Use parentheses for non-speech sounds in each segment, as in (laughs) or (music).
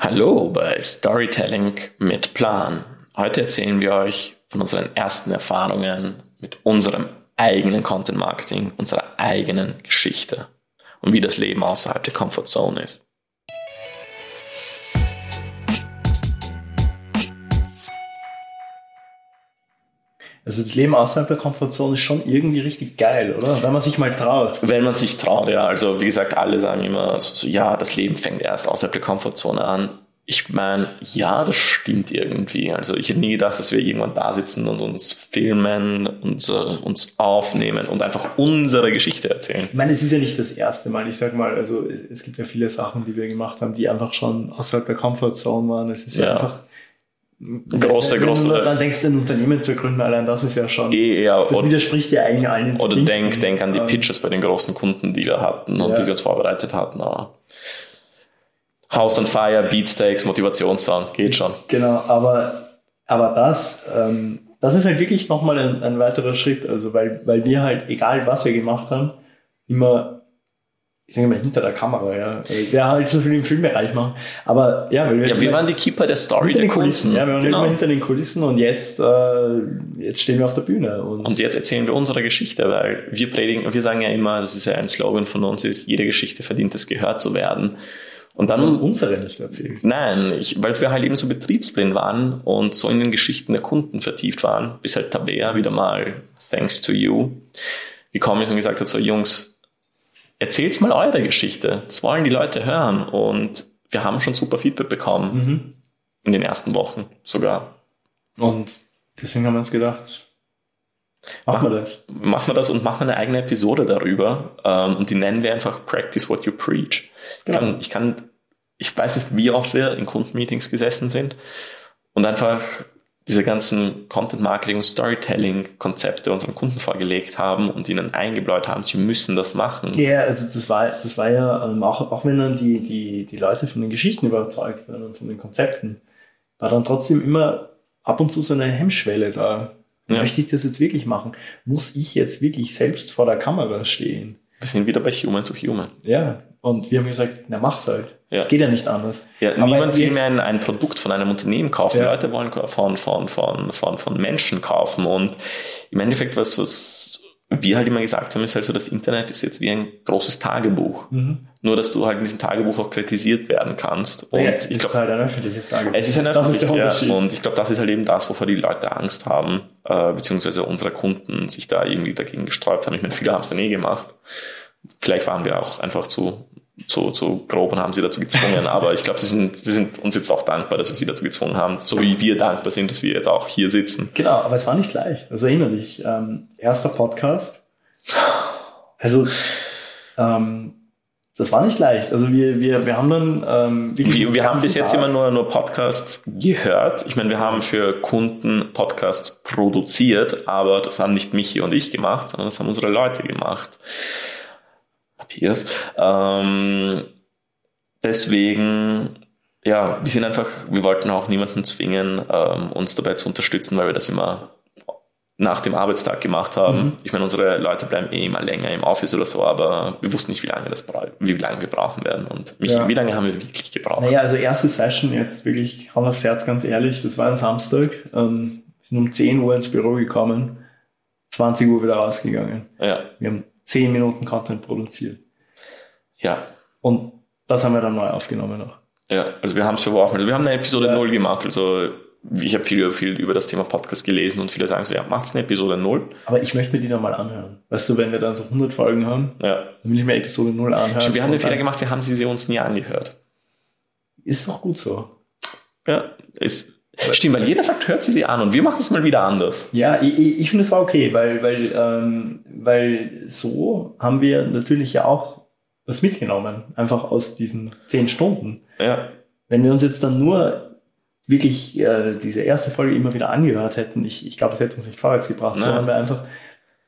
Hallo bei Storytelling mit Plan. Heute erzählen wir euch von unseren ersten Erfahrungen mit unserem eigenen Content Marketing, unserer eigenen Geschichte und wie das Leben außerhalb der Comfortzone ist. Also das Leben außerhalb der Komfortzone ist schon irgendwie richtig geil, oder? Wenn man sich mal traut. Wenn man sich traut, ja. Also wie gesagt, alle sagen immer, so, ja, das Leben fängt erst außerhalb der Komfortzone an. Ich meine, ja, das stimmt irgendwie. Also ich hätte nie gedacht, dass wir irgendwann da sitzen und uns filmen und uh, uns aufnehmen und einfach unsere Geschichte erzählen. Ich meine, es ist ja nicht das erste Mal. Ich sag mal, also es gibt ja viele Sachen, die wir gemacht haben, die einfach schon außerhalb der Komfortzone waren. Es ist ja, ja einfach große, wenn, große. Wenn du dann denkst, ein Unternehmen zu gründen, allein das ist ja schon. Eh, ja, das widerspricht ja eigentlich allen Instinkten. Oder denk, denk an die Pitches bei den großen Kunden, die wir hatten und ja. die wir uns vorbereitet hatten. Aber House on Fire, Beatsteaks, Motivationssound, geht schon. Genau, aber, aber das, ähm, das ist halt wirklich nochmal ein, ein weiterer Schritt, also weil, weil wir halt, egal was wir gemacht haben, immer ich sage mal, hinter der Kamera, ja. Wer halt so viel im Filmbereich machen. Aber ja, weil wir, ja, wir waren die Keeper der Story. Hinter den Kulissen, ja, wir waren genau. immer hinter den Kulissen und jetzt, äh, jetzt stehen wir auf der Bühne. Und, und jetzt erzählen wir unsere Geschichte, weil wir predigen, wir sagen ja immer, das ist ja ein Slogan von uns, ist, jede Geschichte verdient es gehört zu werden. Und dann und unsere nicht erzählen. Nein, ich, weil wir halt eben so betriebsblind waren und so in den Geschichten der Kunden vertieft waren, bis halt Tabea wieder mal, thanks to you, gekommen ist und gesagt hat, so Jungs, erzählt mal eure Geschichte. Das wollen die Leute hören. Und wir haben schon super Feedback bekommen. Mhm. In den ersten Wochen sogar. Und deswegen haben wir uns gedacht, machen wir das. Machen wir das und machen eine eigene Episode darüber. Ähm, und die nennen wir einfach Practice What You Preach. Genau. Kann, ich kann, ich weiß nicht, wie oft wir in Kundenmeetings gesessen sind und einfach diese ganzen Content Marketing und Storytelling Konzepte unseren Kunden vorgelegt haben und ihnen eingebläut haben, sie müssen das machen. Ja, also das war, das war ja, ähm, auch, auch wenn dann die, die, die Leute von den Geschichten überzeugt werden und von den Konzepten, war dann trotzdem immer ab und zu so eine Hemmschwelle da. Ja. Möchte ich das jetzt wirklich machen? Muss ich jetzt wirklich selbst vor der Kamera stehen? Wir sind wieder bei Human to Human. Ja, und wir haben gesagt, na mach's halt. Es ja. geht ja nicht anders. Ja, Aber niemand will mehr ein, ein, Produkt von einem Unternehmen kaufen. Ja. Leute wollen von, von, von, von, von Menschen kaufen. Und im Endeffekt, was, was wir halt immer gesagt haben, ist halt so, das Internet ist jetzt wie ein großes Tagebuch. Mhm. Nur, dass du halt in diesem Tagebuch auch kritisiert werden kannst. Und ja, ich glaub, ist halt ein öffentliches Tagebuch. Es ist ein öffentliches, ja, und ich glaube, das ist halt eben das, wovor die Leute Angst haben, äh, beziehungsweise unsere Kunden sich da irgendwie dagegen gesträubt haben. Ich meine, viele haben es dann eh gemacht. Vielleicht waren wir auch einfach zu zu, zu grob und haben sie dazu gezwungen. (laughs) Aber ich glaube, sie sind, sie sind uns jetzt auch dankbar, dass wir sie dazu gezwungen haben, so wie wir dankbar sind, dass wir jetzt auch hier sitzen. Genau, aber es war nicht leicht. Also erinnere dich, ähm, erster Podcast. Also ähm, das war nicht leicht. Also wir, wir, wir haben dann ähm, wir, wir haben bis jetzt Tag immer nur, nur Podcasts gehört. Ich meine, wir haben für Kunden Podcasts produziert, aber das haben nicht Michi und ich gemacht, sondern das haben unsere Leute gemacht. Matthias. Ähm, deswegen, ja, wir sind einfach, wir wollten auch niemanden zwingen, ähm, uns dabei zu unterstützen, weil wir das immer nach dem Arbeitstag gemacht haben. Mhm. Ich meine, unsere Leute bleiben eh immer länger im Office oder so, aber wir wussten nicht, wie lange das wie lange wir brauchen werden. Und mich, ja. wie lange haben wir wirklich gebraucht? Naja, also erste Session jetzt wirklich Hand aufs Herz, ganz ehrlich, das war ein Samstag. Ähm, wir sind um 10 Uhr ins Büro gekommen, 20 Uhr wieder rausgegangen. Ja. Wir haben zehn Minuten Content produziert. Ja. Und das haben wir dann neu aufgenommen noch. Ja, also wir haben es verworfen. Also wir haben eine Episode ja. 0 gemacht. Also ich habe viel, viel über das Thema Podcast gelesen und viele sagen so, ja, macht's eine Episode 0. Aber ich möchte mir die nochmal anhören. Weißt du, wenn wir dann so 100 Folgen haben, ja. dann will ich mir Episode 0 anhören. Stimmt, wir haben den Fehler gemacht, wir haben sie uns nie angehört. Ist doch gut so. Ja, ist, Stimmt, weil jeder sagt, hört sie sie an und wir machen es mal wieder anders. Ja, ich, ich finde es war okay, weil, weil, ähm, weil so haben wir natürlich ja auch was mitgenommen, einfach aus diesen zehn Stunden. Ja. Wenn wir uns jetzt dann nur wirklich äh, diese erste Folge immer wieder angehört hätten, ich, ich glaube, es hätte uns nicht vorwärts gebracht, sondern wir einfach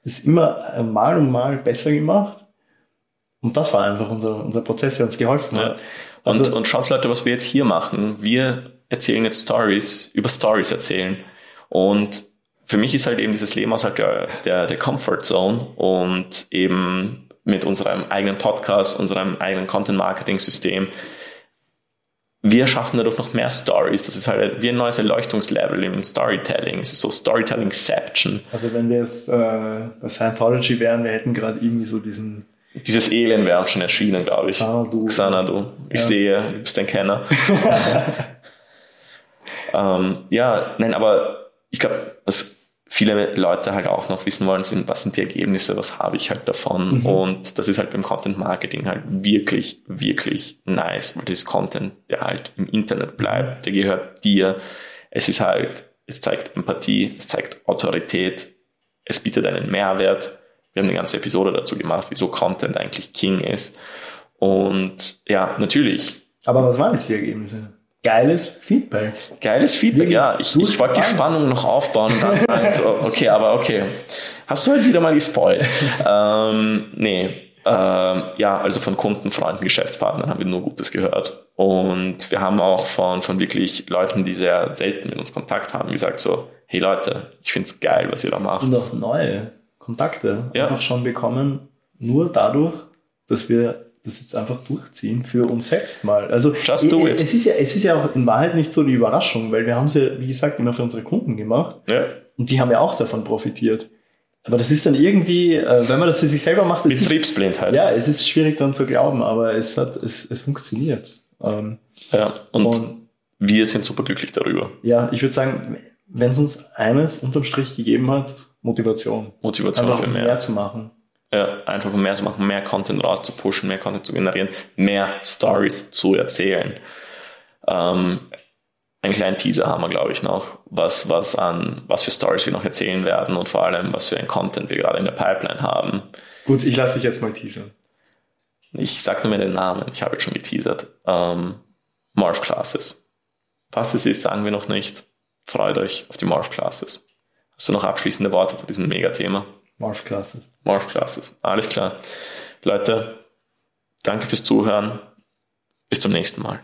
das immer äh, mal und mal besser gemacht. Und das war einfach unser, unser Prozess, der uns geholfen hat. Ja. Und, also, und schaut Leute, was wir jetzt hier machen. Wir erzählen jetzt Stories, über Stories erzählen. Und für mich ist halt eben dieses Leben außerhalb der, der, der Comfort Zone und eben mit unserem eigenen Podcast, unserem eigenen Content-Marketing-System wir schaffen dadurch noch mehr Stories. Das ist halt wie ein neues Erleuchtungslevel im Storytelling. Es ist so Storytelling-Ception. Also wenn wir jetzt äh, bei Scientology wären, wir hätten gerade irgendwie so diesen... Dieses Elend wäre auch schon erschienen, glaube ich. Xanadu. Xanadu. Ich ja. sehe, du bist ein Kenner. (laughs) ähm, ja, nein, aber ich glaube, was viele Leute halt auch noch wissen wollen, sind, was sind die Ergebnisse, was habe ich halt davon. Mhm. Und das ist halt beim Content Marketing halt wirklich, wirklich nice, weil das ist Content, der halt im Internet bleibt, der gehört dir. Es ist halt, es zeigt Empathie, es zeigt Autorität, es bietet einen Mehrwert. Wir haben eine ganze Episode dazu gemacht, wieso Content eigentlich King ist. Und ja, natürlich. Aber was waren jetzt die Ergebnisse? Geiles Feedback. Geiles Feedback, Wirklich ja. Ich, ich wollte die Spannung noch aufbauen und dann sagen, so, okay, aber okay. Hast du halt wieder mal gespoilt. ähm, nee. Ähm, ja, also von Kunden, Freunden, Geschäftspartnern haben wir nur Gutes gehört. Und wir haben auch von, von wirklich Leuten, die sehr selten mit uns Kontakt haben, gesagt so, hey Leute, ich find's geil, was ihr da macht. Und auch neue Kontakte ja. einfach schon bekommen, nur dadurch, dass wir das jetzt einfach durchziehen für uns selbst mal. Also Just do it. es ist ja, es ist ja auch in Wahrheit nicht so die Überraschung, weil wir haben es ja, wie gesagt, immer für unsere Kunden gemacht. Ja. Und die haben ja auch davon profitiert. Aber das ist dann irgendwie, äh, wenn man das für sich selber macht, Betriebsblindheit. Ist, ja, es ist schwierig dann zu glauben, aber es hat, es, es funktioniert. Ähm, ja, und, und wir sind super glücklich darüber. Ja, ich würde sagen, wenn es uns eines unterm Strich gegeben hat, Motivation. Motivation Einfach für mehr. mehr zu machen ja, einfach mehr zu machen, mehr Content rauszupushen, mehr Content zu generieren, mehr Stories zu erzählen. Ähm, einen kleinen Teaser haben wir, glaube ich, noch, was, was an, was für Stories wir noch erzählen werden und vor allem, was für ein Content wir gerade in der Pipeline haben. Gut, ich lasse dich jetzt mal teasern. Ich sage nur mehr den Namen, ich habe jetzt schon geteasert. Ähm, Morph Classes. Was es ist, sagen wir noch nicht. Freut euch auf die Morph Classes. Hast du noch abschließende Worte zu diesem Megathema? Morph Classes. Morph Classes. Alles klar. Leute, danke fürs Zuhören. Bis zum nächsten Mal.